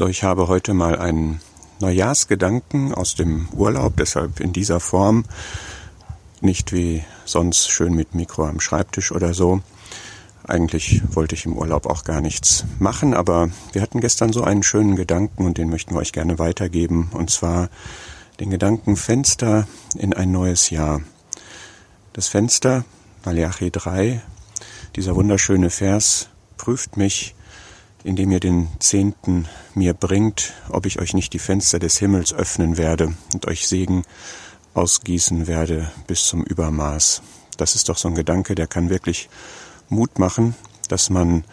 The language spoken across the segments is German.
So, ich habe heute mal einen Neujahrsgedanken aus dem Urlaub, deshalb in dieser Form, nicht wie sonst schön mit Mikro am Schreibtisch oder so. Eigentlich wollte ich im Urlaub auch gar nichts machen, aber wir hatten gestern so einen schönen Gedanken und den möchten wir euch gerne weitergeben, und zwar den Gedanken Fenster in ein neues Jahr. Das Fenster, Malachi 3, dieser wunderschöne Vers, prüft mich, indem ihr den Zehnten mir bringt, ob ich euch nicht die Fenster des Himmels öffnen werde und euch Segen ausgießen werde bis zum Übermaß. Das ist doch so ein Gedanke, der kann wirklich Mut machen, dass man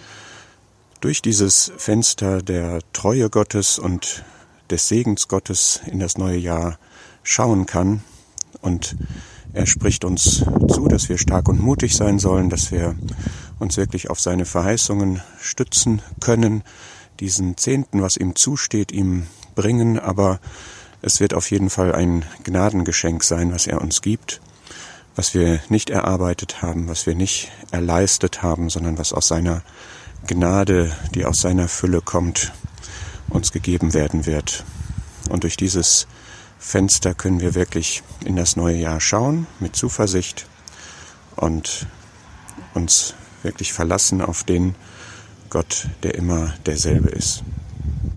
durch dieses Fenster der Treue Gottes und des Segens Gottes in das neue Jahr schauen kann. Und er spricht uns zu, dass wir stark und mutig sein sollen, dass wir uns wirklich auf seine Verheißungen stützen können, diesen Zehnten, was ihm zusteht, ihm bringen, aber es wird auf jeden Fall ein Gnadengeschenk sein, was er uns gibt, was wir nicht erarbeitet haben, was wir nicht erleistet haben, sondern was aus seiner Gnade, die aus seiner Fülle kommt, uns gegeben werden wird. Und durch dieses Fenster können wir wirklich in das neue Jahr schauen mit Zuversicht und uns wirklich verlassen auf den Gott, der immer derselbe ist.